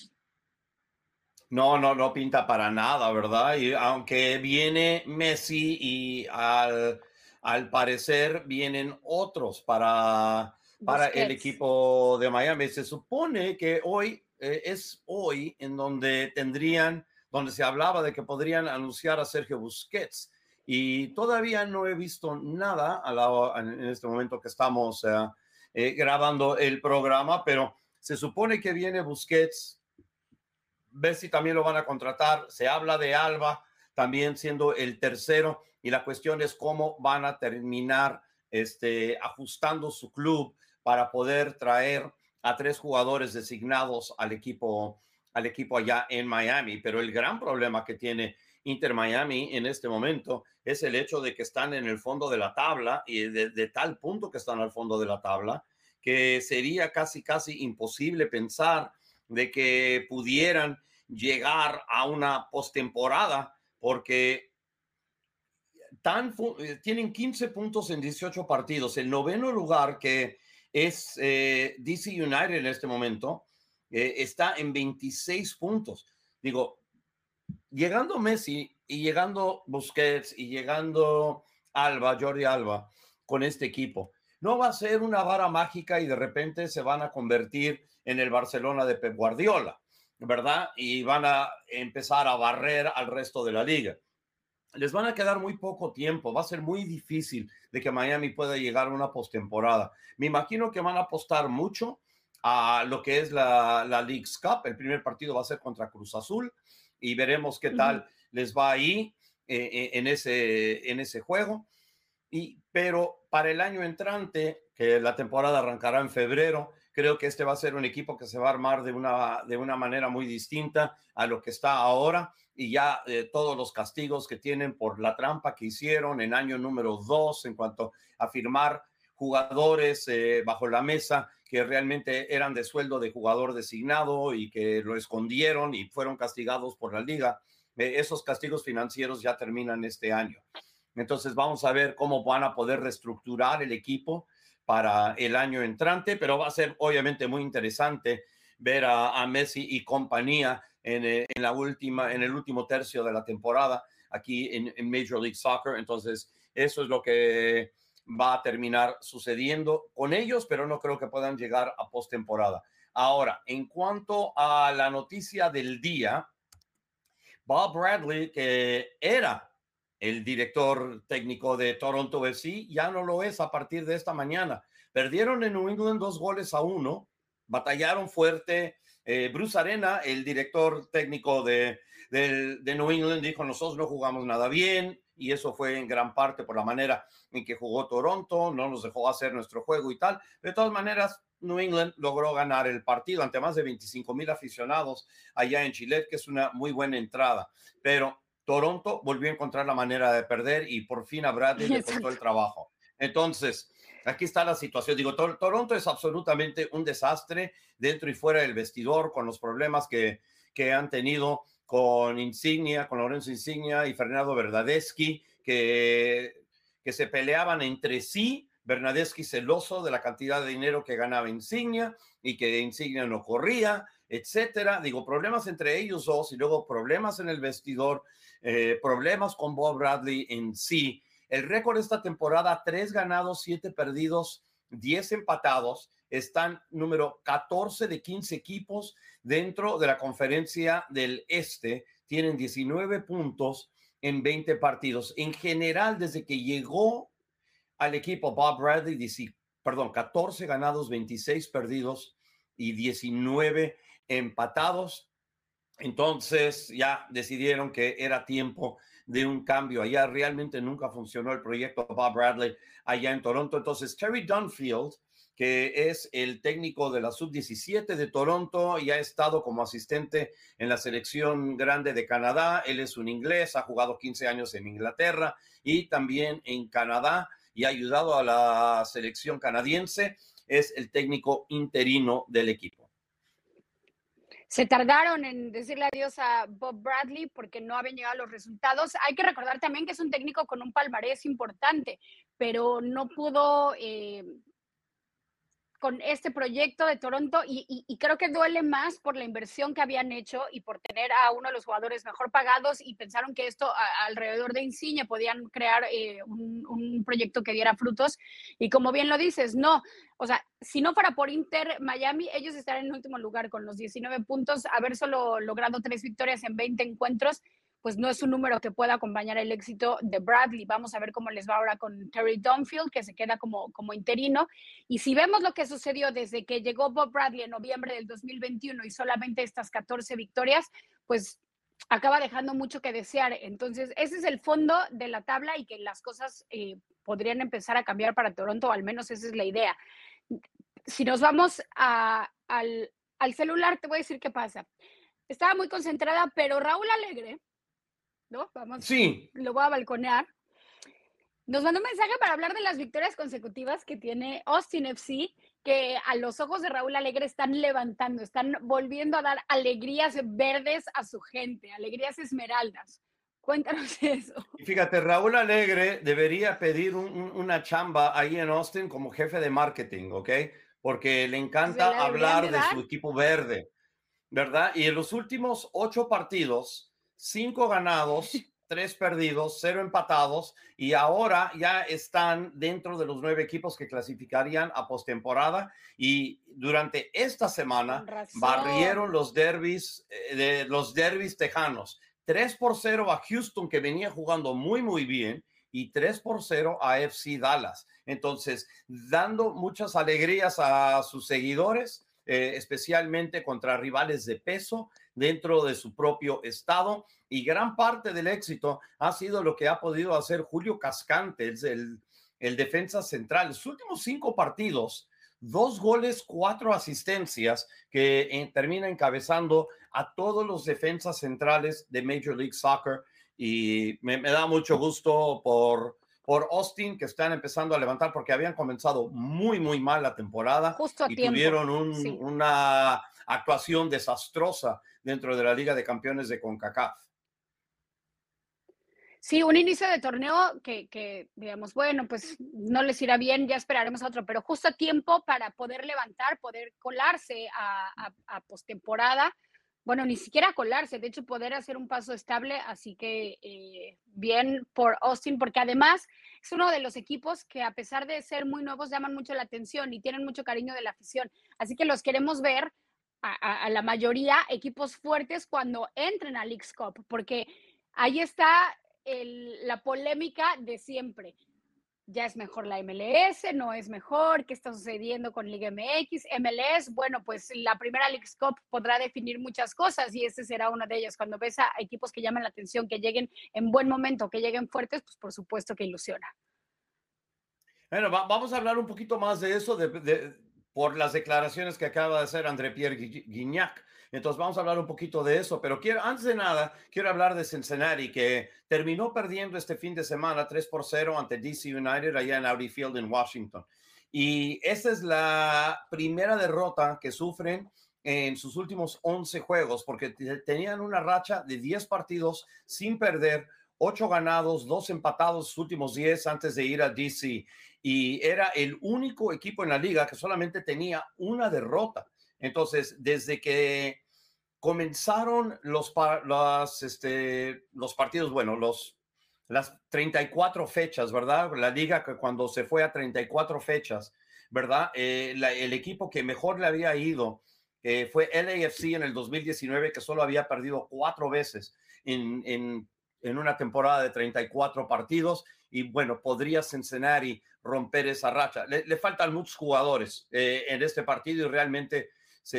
No, no, no pinta para nada, ¿verdad? Y aunque viene Messi y al, al parecer vienen otros para, para el equipo de Miami, se supone que hoy eh, es hoy en donde tendrían, donde se hablaba de que podrían anunciar a Sergio Busquets. Y todavía no he visto nada a en este momento que estamos eh, eh, grabando el programa, pero se supone que viene Busquets, ver si también lo van a contratar, se habla de Alba también siendo el tercero y la cuestión es cómo van a terminar este, ajustando su club para poder traer a tres jugadores designados al equipo, al equipo allá en Miami. Pero el gran problema que tiene Inter Miami en este momento es el hecho de que están en el fondo de la tabla y de, tal punto que están al fondo de la tabla que sería casi, casi imposible pensar de que pudieran llegar a una postemporada porque eh, tienen 15 puntos en 18 partidos. El noveno lugar que es eh, DC United en este momento, eh, está en 26 puntos. Digo, llegando Messi y llegando Busquets y llegando Alba, Jordi Alba, con este equipo, no va a ser una vara mágica y de repente se van a convertir en el Barcelona de Pep Guardiola, ¿verdad? Y van a empezar a barrer al resto de la liga les van a quedar muy poco tiempo, va a ser muy difícil de que Miami pueda llegar a una postemporada. Me imagino que van a apostar mucho a lo que es la, la League's Cup. El primer partido va a ser contra Cruz Azul y veremos qué tal les va ahí eh, eh, en, ese, en ese juego. Y, pero para el año entrante, que la temporada arrancará en febrero, creo que este va a ser un equipo que se va a armar de una, de una manera muy distinta a lo que está ahora y ya eh, todos los castigos que tienen por la trampa que hicieron en año número dos en cuanto a firmar jugadores eh, bajo la mesa que realmente eran de sueldo de jugador designado y que lo escondieron y fueron castigados por la liga. Eh, esos castigos financieros ya terminan este año. Entonces vamos a ver cómo van a poder reestructurar el equipo para el año entrante, pero va a ser obviamente muy interesante ver a, Messi y compañía eh, en, la última, en el último tercio de la temporada aquí en, en, Major League Soccer. Entonces, eso es lo que va a terminar sucediendo con ellos, pero no creo que puedan llegar a postemporada. Ahora, en cuanto a la noticia del día, Bob Bradley, que era el director técnico de Toronto FC, ya no lo es a partir de esta mañana. Perdieron en New England dos goles a uno, batallaron fuerte. Eh, Bruce Arena, el director técnico de, de, New England, dijo, nosotros no jugamos nada bien, y eso fue en gran parte por la manera en que jugó Toronto, no nos dejó hacer nuestro juego y tal. De todas maneras, New England logró ganar el partido ante más de 25 mil aficionados allá en Chile, que es una muy buena entrada. Pero Toronto volvió a encontrar la manera de perder y por fin a Bradley le costó el trabajo. Entonces, aquí está la situación. Digo, Toronto es absolutamente un desastre dentro y fuera del vestidor con los problemas que, que han tenido con Insignia, con Lorenzo Insignia y Fernando Verdadeschi, que, que se peleaban entre sí. Bernadeschi celoso de la cantidad de dinero que ganaba Insignia y que Insignia no corría, etcétera. Digo, problemas entre ellos dos y luego problemas en el vestidor eh, problemas con Bob Bradley en sí. El récord esta temporada, tres ganados, siete perdidos, diez empatados. Están número 14 de 15 equipos dentro de la conferencia del Este. Tienen 19 puntos en 20 partidos. En general, desde que llegó al equipo Bob Bradley, perdón, 14 ganados, 26 perdidos y 19 empatados. Entonces ya decidieron que era tiempo de un cambio. Allá realmente nunca funcionó el proyecto Bob Bradley allá en Toronto. Entonces Terry Dunfield, que es el técnico de la sub-17 de Toronto y ha estado como asistente en la selección grande de Canadá. Él es un inglés, ha jugado 15 años en Inglaterra y también en Canadá y ha ayudado a la selección canadiense. Es el técnico interino del equipo se tardaron en decirle adiós a Bob Bradley porque no habían llegado los resultados. Hay que recordar también que es un técnico con un palmarés importante, pero no pudo eh, con este proyecto de Toronto y, creo que duele más por la inversión que habían hecho y por tener a uno de los jugadores mejor pagados y pensaron que esto alrededor de Insigne podían crear eh, un, un, proyecto que diera frutos. Y como bien lo dices, no, o sea, si no fuera por Inter Miami, ellos estarían en último lugar con los 19 puntos, haber solo logrado tres victorias en 20 encuentros pues no es un número que pueda acompañar el éxito de Bradley. Vamos a ver cómo les va ahora con Terry Dunfield, que se queda como, como interino. Y si vemos lo que sucedió desde que llegó Bob Bradley en noviembre del 2021 y solamente estas 14 victorias, pues acaba dejando mucho que desear. Entonces, ese es el fondo de la tabla y que las cosas eh, podrían empezar a cambiar para Toronto, al menos esa es la idea. Si nos vamos al, al celular, te voy a decir qué pasa. Estaba muy concentrada, pero Raúl Alegre, ¿no? Vamos, sí. lo voy a balconear. Nos mandó un mensaje para hablar de las victorias consecutivas que tiene Austin FC, que a los ojos de Raúl Alegre están levantando, están volviendo a dar alegrías verdes a su gente, alegrías esmeraldas. Cuéntanos eso. fíjate, Raúl Alegre debería pedir una chamba ahí en Austin como jefe de marketing, ¿ok? Porque le encanta hablar de su equipo verde, ¿verdad? Y en los últimos ocho partidos, cinco ganados, tres perdidos, cero empatados y ahora ya están dentro de los nueve equipos que clasificarían a postemporada y durante esta semana barrieron los derbis eh, de los derbis tejanos. 3 por 0 a Houston que venía jugando muy muy bien y 3 por 0 a FC Dallas. Entonces, dando muchas alegrías a sus seguidores, eh, especialmente contra rivales de peso dentro de su propio estado. Y gran parte del éxito ha sido lo que ha podido hacer Julio Cascante, el, el defensa central. Los últimos cinco partidos, dos goles, cuatro asistencias, que eh, termina encabezando a todos los defensas centrales de Major League Soccer. Y me da mucho gusto por por Austin, que están empezando a levantar porque habían comenzado muy, muy mal la temporada Justo y tuvieron una actuación desastrosa dentro de la Liga de Campeones de CONCACAF. Sí, un inicio de torneo que, digamos, bueno, pues no les irá bien, ya esperaremos a otro, pero justo a tiempo para poder levantar, poder colarse a, a, a postemporada bueno, ni siquiera colarse, de hecho poder hacer un paso estable, así que eh, bien por Austin, porque además es uno de los equipos que a pesar de ser muy nuevos llaman mucho la atención y tienen mucho cariño de la afición, así que los queremos ver a, la mayoría equipos fuertes cuando entren a League's porque ahí está la polémica de siempre ya es mejor la MLS, no es mejor, qué está sucediendo con Liga MX, MLS, bueno, pues la primera League Cup podrá definir muchas cosas y ese será una de ellas. Cuando ves a equipos que llaman la atención, que lleguen en buen momento, que lleguen fuertes, pues por supuesto que ilusiona. Bueno, vamos a hablar un poquito más de eso, de, por las declaraciones que acaba de hacer André Pierre Guignac. Entonces vamos a hablar un poquito de eso, pero quiero, antes de nada, quiero hablar de Cincinnati, que terminó perdiendo este fin de semana 3 por 0 ante DC United allá en Audi Field en Washington. Y esta es la primera derrota que sufren en sus últimos 11 juegos, porque tenían una racha de 10 partidos sin perder, 8 ganados, 2 empatados sus últimos 10 antes de ir a DC. Y era el único equipo en la liga que solamente tenía una derrota. Entonces, desde que comenzaron los, este, los partidos, bueno, los, las 34 fechas, ¿verdad? La liga que cuando se fue a 34 fechas, ¿verdad? Eh, el equipo que mejor le había ido eh, fue LAFC en el 2019, que solo había perdido cuatro veces en, en, en, una temporada de 34 partidos. Y bueno, podría Cincinnati romper esa racha. Le, faltan muchos jugadores eh, en este partido y realmente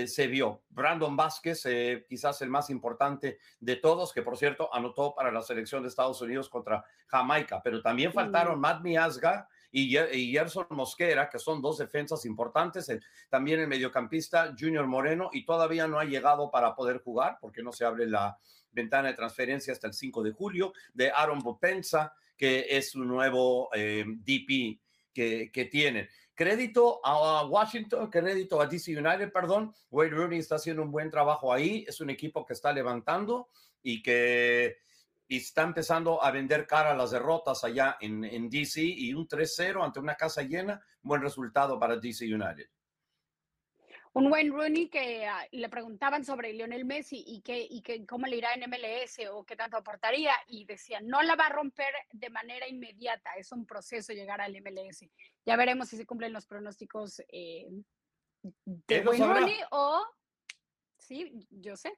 se, vio. Brandon Vázquez, eh, quizás el más importante de todos, que por cierto anotó para la selección de Estados Unidos contra Jamaica, pero también faltaron Matt Miazga y, Gerson Mosquera, que son dos defensas importantes, también el mediocampista Junior Moreno, y todavía no ha llegado para poder jugar, porque no se abre la ventana de transferencia hasta el 5 de julio, de Aaron Bopensa, que es su nuevo eh, DP que, que tienen. Crédito a Washington, crédito a DC United, perdón. Wayne Rooney está haciendo un buen trabajo ahí. Es un equipo que está levantando y que está empezando a vender cara a las derrotas allá en, en DC y un 3-0 ante una casa llena. Buen resultado para DC United un Wayne Rooney que ah, le preguntaban sobre Lionel Messi y, que, y que cómo le irá en MLS o qué tanto aportaría y decía, no la va a romper de manera inmediata, es un proceso llegar al MLS. Ya veremos si se cumplen los pronósticos eh, de Wayne Rooney o... Sí, yo sé.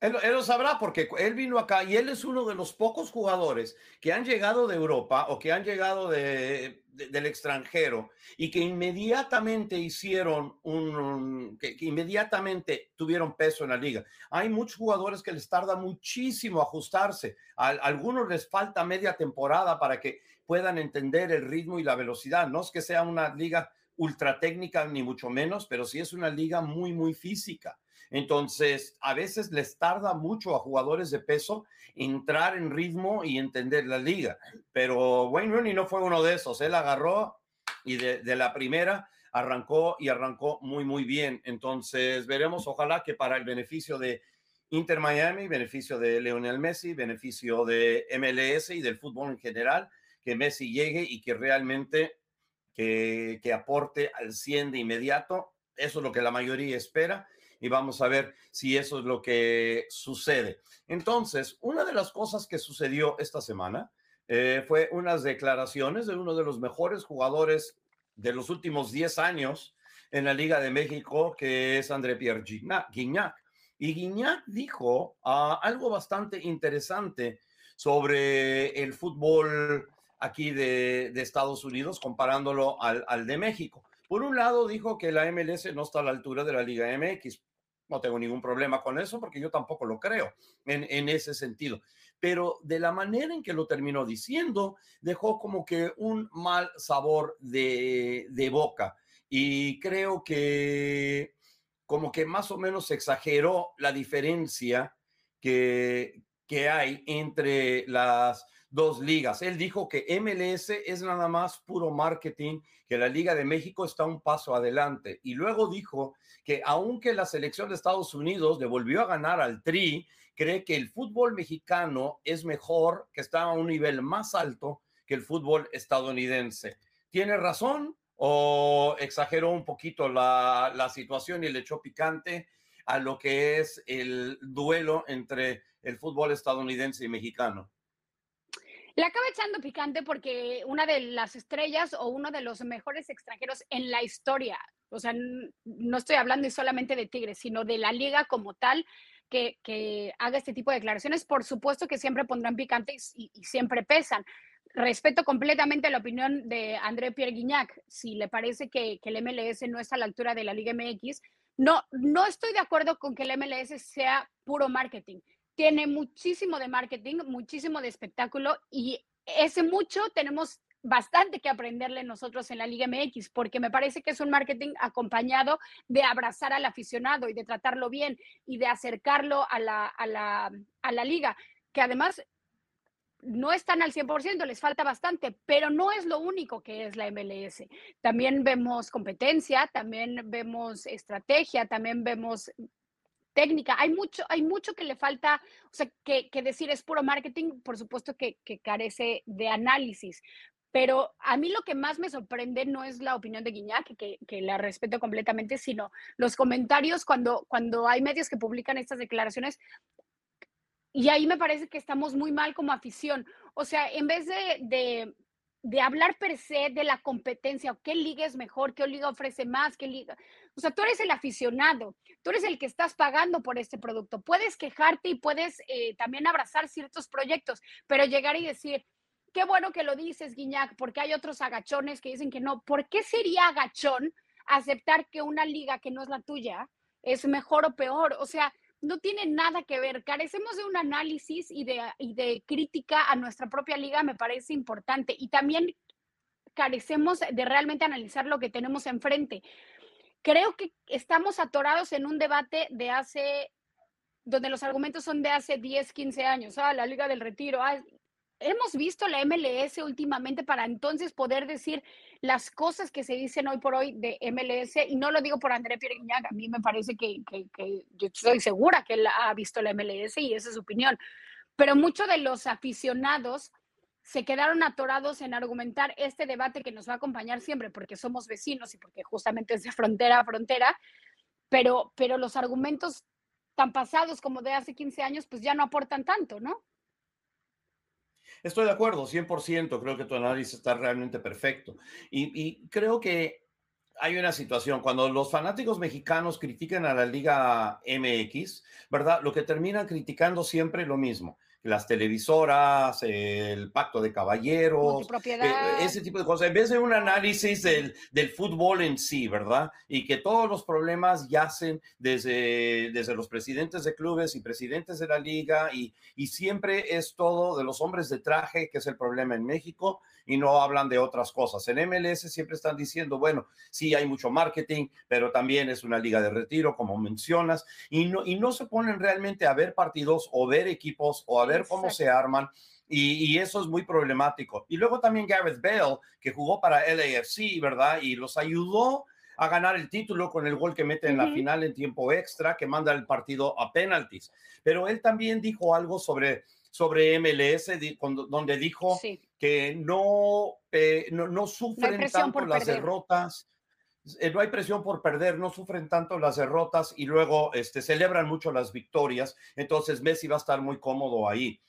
Él, lo sabrá porque él vino acá y él es uno de los pocos jugadores que han llegado de Europa o que han llegado de, del extranjero y que inmediatamente hicieron un, que, inmediatamente tuvieron peso en la liga. Hay muchos jugadores que les tarda muchísimo ajustarse. A, algunos les falta media temporada para que puedan entender el ritmo y la velocidad. No es que sea una liga ultra técnica ni mucho menos, pero sí es una liga muy, muy física. Entonces, a veces les tarda mucho a jugadores de peso entrar en ritmo y entender la liga. Pero Wayne Rooney no fue uno de esos. Él agarró y de, la primera arrancó y arrancó muy, muy bien. Entonces, veremos, ojalá que para el beneficio de Inter Miami, beneficio de Lionel Messi, beneficio de MLS y del fútbol en general, que Messi llegue y que realmente que, que aporte al 100 de inmediato. Eso es lo que la mayoría espera y vamos a ver si eso es lo que sucede. Entonces, una de las cosas que sucedió esta semana eh, fue unas declaraciones de uno de los mejores jugadores de los últimos 10 años en la Liga de México, que es André Pierre Guignac. Y Guignac dijo ah, algo bastante interesante sobre el fútbol aquí de, Estados Unidos, comparándolo al, al, de México. Por un lado, dijo que la MLS no está a la altura de la Liga MX. No tengo ningún problema con eso porque yo tampoco lo creo en, en ese sentido. Pero de la manera en que lo terminó diciendo, dejó como que un mal sabor de, de boca. Y creo que como que más o menos exageró la diferencia que, que hay entre las dos ligas. Él dijo que MLS es nada más puro marketing, que la Liga de México está un paso adelante. Y luego dijo que aunque la selección de Estados Unidos le volvió a ganar al Tri, cree que el fútbol mexicano es mejor, que está a un nivel más alto que el fútbol estadounidense. ¿Tiene razón o exageró un poquito la, la situación y le echó picante a lo que es el duelo entre el fútbol estadounidense y mexicano? Le acaba echando picante porque una de las estrellas o uno de los mejores extranjeros en la historia, o sea, no estoy hablando solamente de Tigres, sino de la liga como tal, que, que haga este tipo de declaraciones, por supuesto que siempre pondrán picante y, siempre pesan. Respeto completamente la opinión de André Pierre Guignac. Si le parece que, que, el MLS no está a la altura de la Liga MX, no, no estoy de acuerdo con que el MLS sea puro marketing tiene muchísimo de marketing, muchísimo de espectáculo y ese mucho tenemos bastante que aprenderle nosotros en la Liga MX, porque me parece que es un marketing acompañado de abrazar al aficionado y de tratarlo bien y de acercarlo a la, a la, a la liga, que además no están al 100%, les falta bastante, pero no es lo único que es la MLS. También vemos competencia, también vemos estrategia, también vemos técnica. Hay mucho, hay mucho que le falta, o sea, que, decir es puro marketing, por supuesto que, carece de análisis. Pero a mí lo que más me sorprende no es la opinión de Guiñac, que, la respeto completamente, sino los comentarios cuando, cuando hay medios que publican estas declaraciones. Y ahí me parece que estamos muy mal como afición. O sea, en vez de de hablar per se de la competencia, qué liga es mejor, qué liga ofrece más, qué liga. O sea, tú eres el aficionado, tú eres el que estás pagando por este producto. Puedes quejarte y puedes eh, también abrazar ciertos proyectos, pero llegar y decir, qué bueno que lo dices, Guiñac, porque hay otros agachones que dicen que no. ¿Por qué sería agachón aceptar que una liga que no es la tuya es mejor o peor? O sea, no tiene nada que ver. Carecemos de un análisis y de, de crítica a nuestra propia liga, me parece importante. Y también carecemos de realmente analizar lo que tenemos enfrente. Creo que estamos atorados en un debate de hace, donde los argumentos son de hace 10, 15 años, ah, la Liga del Retiro, ah, hemos visto la MLS últimamente para entonces poder decir las cosas que se dicen hoy por hoy de MLS, y no lo digo por André Pierre a mí me parece que, yo estoy segura que él ha visto la MLS y esa es su opinión, pero muchos de los aficionados se quedaron atorados en argumentar este debate que nos va a acompañar siempre porque somos vecinos y porque justamente es de frontera a frontera, pero, pero los argumentos tan pasados como de hace 15 años pues ya no aportan tanto, ¿no? Estoy de acuerdo, 100%, creo que tu análisis está realmente perfecto. Y, creo que hay una situación, cuando los fanáticos mexicanos critican a la Liga MX, ¿verdad? Lo que terminan criticando siempre es lo mismo las televisoras, el pacto de caballeros, eh, ese tipo de cosas, en vez de un análisis del, del, fútbol en sí, ¿verdad? Y que todos los problemas yacen desde, desde los presidentes de clubes y presidentes de la liga y, y siempre es todo de los hombres de traje, que es el problema en México, y no hablan de otras cosas. En MLS siempre están diciendo, bueno, sí hay mucho marketing, pero también es una liga de retiro, como mencionas, y no, y no se ponen realmente a ver partidos o ver equipos o a ver cómo se arman. Y, eso es muy problemático. Y luego también Gareth Bale, que jugó para LAFC, ¿verdad? Y los ayudó a ganar el título con el gol que mete en la final en tiempo extra, que manda el partido a penaltis. Pero él también dijo algo sobre, sobre MLS, donde dijo que no, eh, no, no, sufren tanto las derrotas. Eh, no hay presión por perder, no sufren tanto las derrotas y luego este, celebran mucho las victorias, entonces Messi va a estar muy cómodo ahí.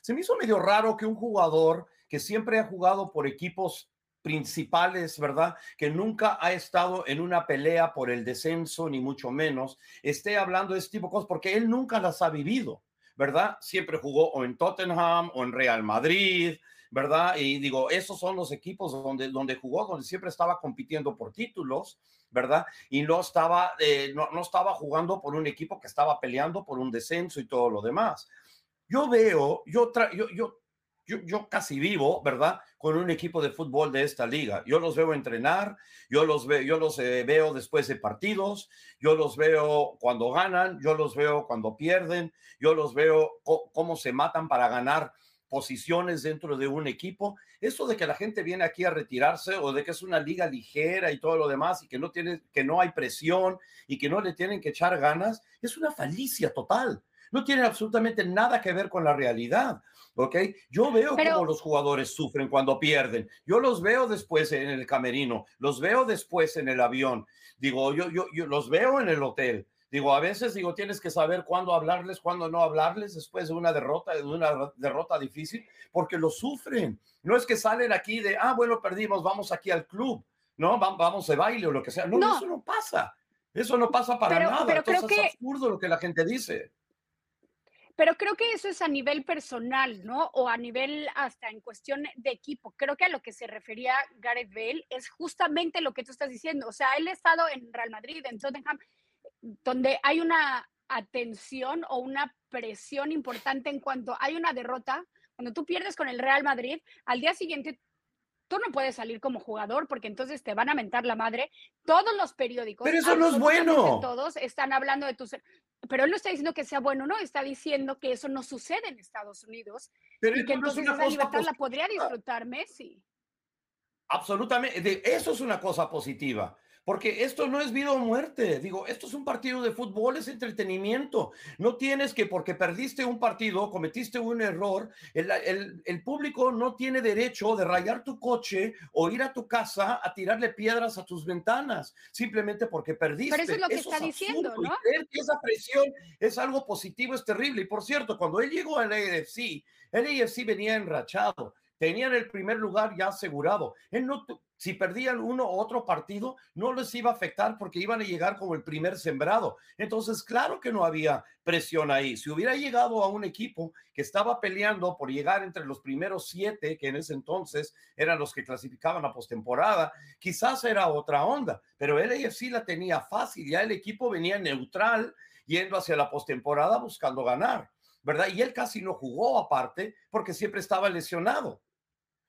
Se me hizo medio raro que un jugador que siempre ha jugado por equipos principales, ¿verdad? Que nunca ha estado en una pelea por el descenso, ni mucho menos, esté hablando de este tipo de cosas, porque él nunca las ha vivido, ¿verdad? Siempre jugó o en Tottenham o en Real Madrid, ¿verdad? Y digo, esos son los equipos donde, donde jugó, donde siempre estaba compitiendo por títulos, ¿verdad? Y no estaba, eh, no, no estaba jugando por un equipo que estaba peleando por un descenso y todo lo demás. Yo veo, yo, yo, yo, yo, yo, casi vivo, ¿verdad? Con un equipo de fútbol de esta liga. Yo los veo entrenar, yo los veo, yo los eh, veo después de partidos, yo los veo cuando ganan, yo los veo cuando pierden, yo los veo cómo se matan para ganar posiciones dentro de un equipo. Eso de que la gente viene aquí a retirarse o de que es una liga ligera y todo lo demás y que no tiene, que no hay presión y que no le tienen que echar ganas, es una falicia total. No tiene absolutamente nada que ver con la realidad. ¿Ok? Yo veo cómo los jugadores sufren cuando pierden. Yo los veo después en el camerino, los veo después en el avión. Digo, yo, yo, yo los veo en el hotel. Digo, a veces digo, tienes que saber cuándo hablarles, cuándo no hablarles después de una derrota, de una derrota difícil, porque lo sufren. No es que salen aquí de, ah, bueno, perdimos, vamos aquí al club, ¿no? Vamos de baile o lo que sea. No, eso no pasa. Eso no pasa para nada. Pero creo que... es absurdo lo que la gente dice. Pero creo que eso es a nivel personal, ¿no? O a nivel hasta en cuestión de equipo. Creo que a lo que se refería Gareth Bale es justamente lo que tú estás diciendo. O sea, él ha estado en Real Madrid, en Tottenham, donde hay una atención o una presión importante en cuanto hay una derrota, cuando tú pierdes con el Real Madrid, al día siguiente tú no puedes salir como jugador porque entonces te van a mentar la madre. Todos los periódicos. Pero eso no es bueno. Todos están hablando de tus. Pero él no está diciendo que sea bueno, no, está diciendo que eso no sucede en Estados Unidos. Pero y que entonces esa libertad la podría disfrutar Messi. Absolutamente. Eso es una cosa positiva. Porque esto no es vida o muerte. Digo, esto es un partido de fútbol, es entretenimiento. No tienes que, porque perdiste un partido, cometiste un error, el, público no tiene derecho de rayar tu coche o ir a tu casa a tirarle piedras a tus ventanas, simplemente porque perdiste. Pero eso es lo que está diciendo, ¿no? Y esa presión es algo positivo, es terrible. Y por cierto, cuando él llegó al AFC, el AFC venía enrachado tenían el primer lugar ya asegurado. Él no, si perdían uno u otro partido, no les iba a afectar porque iban a llegar como el primer sembrado. Entonces, claro que no había presión ahí. Si hubiera llegado a un equipo que estaba peleando por llegar entre los primeros siete, que en ese entonces eran los que clasificaban a postemporada, quizás era otra onda, pero el AFC la tenía fácil, ya el equipo venía neutral yendo hacia la postemporada buscando ganar. ¿verdad? Y él casi no jugó aparte porque siempre estaba lesionado.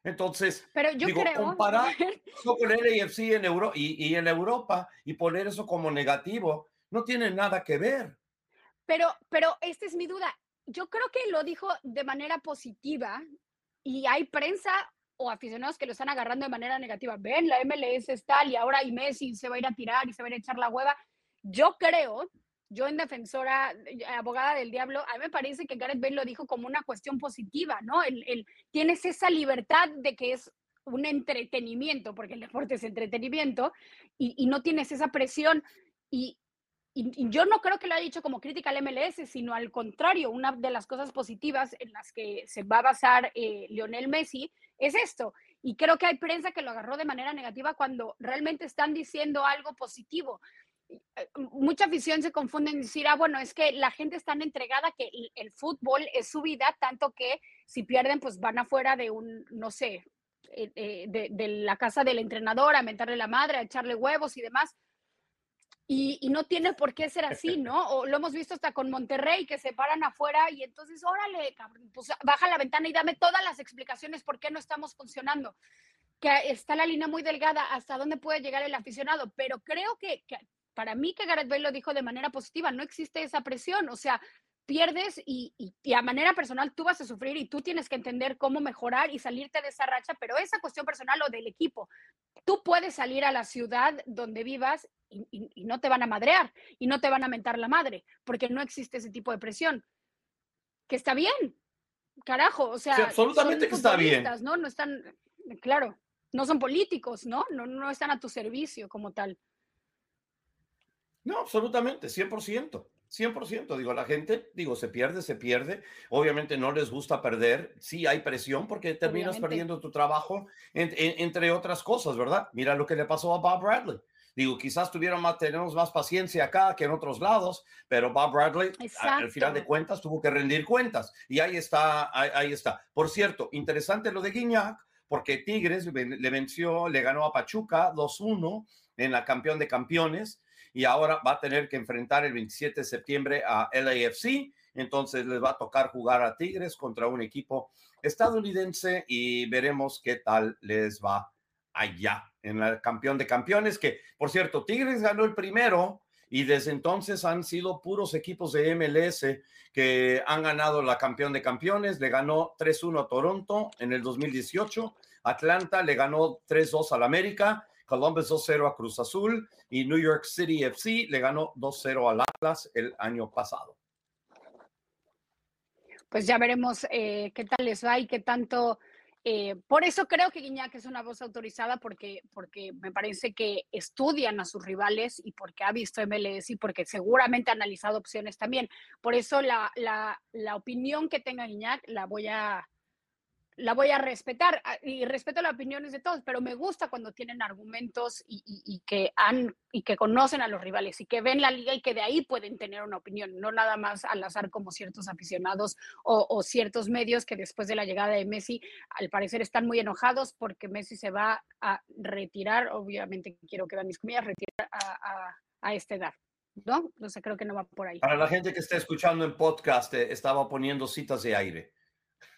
Entonces, pero yo digo, creo... comparar eso con el AFC en Euro y, y, en Europa y poner eso como negativo no tiene nada que ver. Pero, pero esta es mi duda. Yo creo que lo dijo de manera positiva y hay prensa o aficionados que lo están agarrando de manera negativa. Ven, la MLS es tal y ahora y Messi se va a ir a tirar y se va a ir a echar la hueva. Yo creo yo en defensora, eh, abogada del diablo, a mí me parece que Gareth Bale lo dijo como una cuestión positiva, ¿no? El, tienes esa libertad de que es un entretenimiento, porque el deporte es entretenimiento, y, no tienes esa presión. Y, yo no creo que lo haya dicho como crítica al MLS, sino al contrario, una de las cosas positivas en las que se va a basar eh, Lionel Messi es esto, Y creo que hay prensa que lo agarró de manera negativa cuando realmente están diciendo algo positivo. Eh, mucha afición se confunde en decir, ah, bueno, es que la gente está entregada que el, fútbol es su vida, tanto que si pierden, pues van afuera de un, no sé, eh, eh, de, la casa del entrenador a mentarle la madre, a echarle huevos y demás. Y, no tiene por qué ser así, ¿no? O lo hemos visto hasta con Monterrey, que se paran afuera y entonces, órale, pues baja la ventana y dame todas las explicaciones por qué no estamos funcionando. Que está la línea muy delgada, hasta dónde puede llegar el aficionado. Pero creo que, que para mí que Gareth Bale lo dijo de manera positiva, no existe esa presión, o sea, pierdes y, y, a manera personal tú vas a sufrir y tú tienes que entender cómo mejorar y salirte de esa racha, pero esa cuestión personal o del equipo, tú puedes salir a la ciudad donde vivas y, y, no te van a madrear y no te van a mentar la madre, porque no existe ese tipo de presión. Que está bien, carajo, o sea, absolutamente que está bien. ¿no? No están, claro, no son políticos, ¿no? No, no están a tu servicio como tal. No, absolutamente, 100%. 100%, digo, la gente, digo, se pierde, se pierde. Obviamente no les gusta perder. Sí hay presión porque terminas perdiendo tu trabajo, entre otras cosas, ¿verdad? Mira lo que le pasó a Bob Bradley. Digo, quizás tuvieron más, tenemos más paciencia acá que en otros lados, pero Bob Bradley, al final de cuentas, tuvo que rendir cuentas. Y ahí está, ahí, está. Por cierto, interesante lo de Guiñac, porque Tigres le venció, le ganó a Pachuca 2-1 en la campeón de campeones y ahora va a tener que enfrentar el 27 de septiembre a LAFC. Entonces les va a tocar jugar a Tigres contra un equipo estadounidense y veremos qué tal les va allá en el campeón de campeones, que por cierto, Tigres ganó el primero y desde entonces han sido puros equipos de MLS que han ganado la campeón de campeones. Le ganó 3-1 a Toronto en el 2018, Atlanta le ganó 3-2 al América Columbus 2-0 a Cruz Azul y New York City FC le ganó 2-0 al Atlas el año pasado. Pues ya veremos eh, qué tal les va y qué tanto. Eh, por eso creo que Guiñac es una voz autorizada porque, porque me parece que estudian a sus rivales y porque ha visto MLS y porque seguramente ha analizado opciones también. Por eso la, la, la opinión que tenga Guiñac la voy a, la voy a respetar ah, y respeto las opiniones de todos, pero me gusta cuando tienen argumentos y, que han y que conocen a los rivales y que ven la liga y que de ahí pueden tener una opinión, no nada más al azar como ciertos aficionados o, ciertos medios que después de la llegada de Messi al parecer están muy enojados porque Messi se va a retirar, obviamente quiero que vean mis comillas, retirar a, esta edad. ¿No? No sé, creo que no va por ahí. Para la gente que está escuchando en podcast, eh, estaba poniendo citas de aire.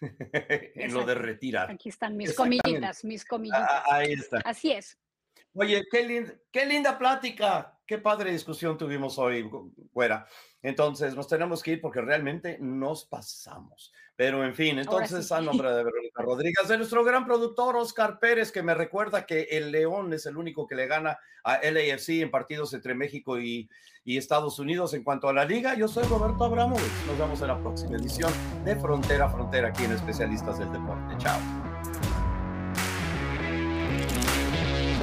en lo de retirar. Aquí están mis comillitas, mis comillitas. Ah, ahí está. Así es. Oye, qué, linda, qué linda plática, qué padre discusión tuvimos hoy, fuera. Entonces, nos tenemos que ir porque realmente nos pasamos. Pero en fin, entonces, a nombre de Verónica Rodríguez, de nuestro gran productor Oscar Pérez, que me recuerda que el León es el único que le gana a LAFC en partidos entre México y, y Estados Unidos en cuanto a la liga. Yo soy Roberto Abramovich. Nos vemos en la próxima edición de Frontera a Frontera aquí en Especialistas del Deporte. Chao.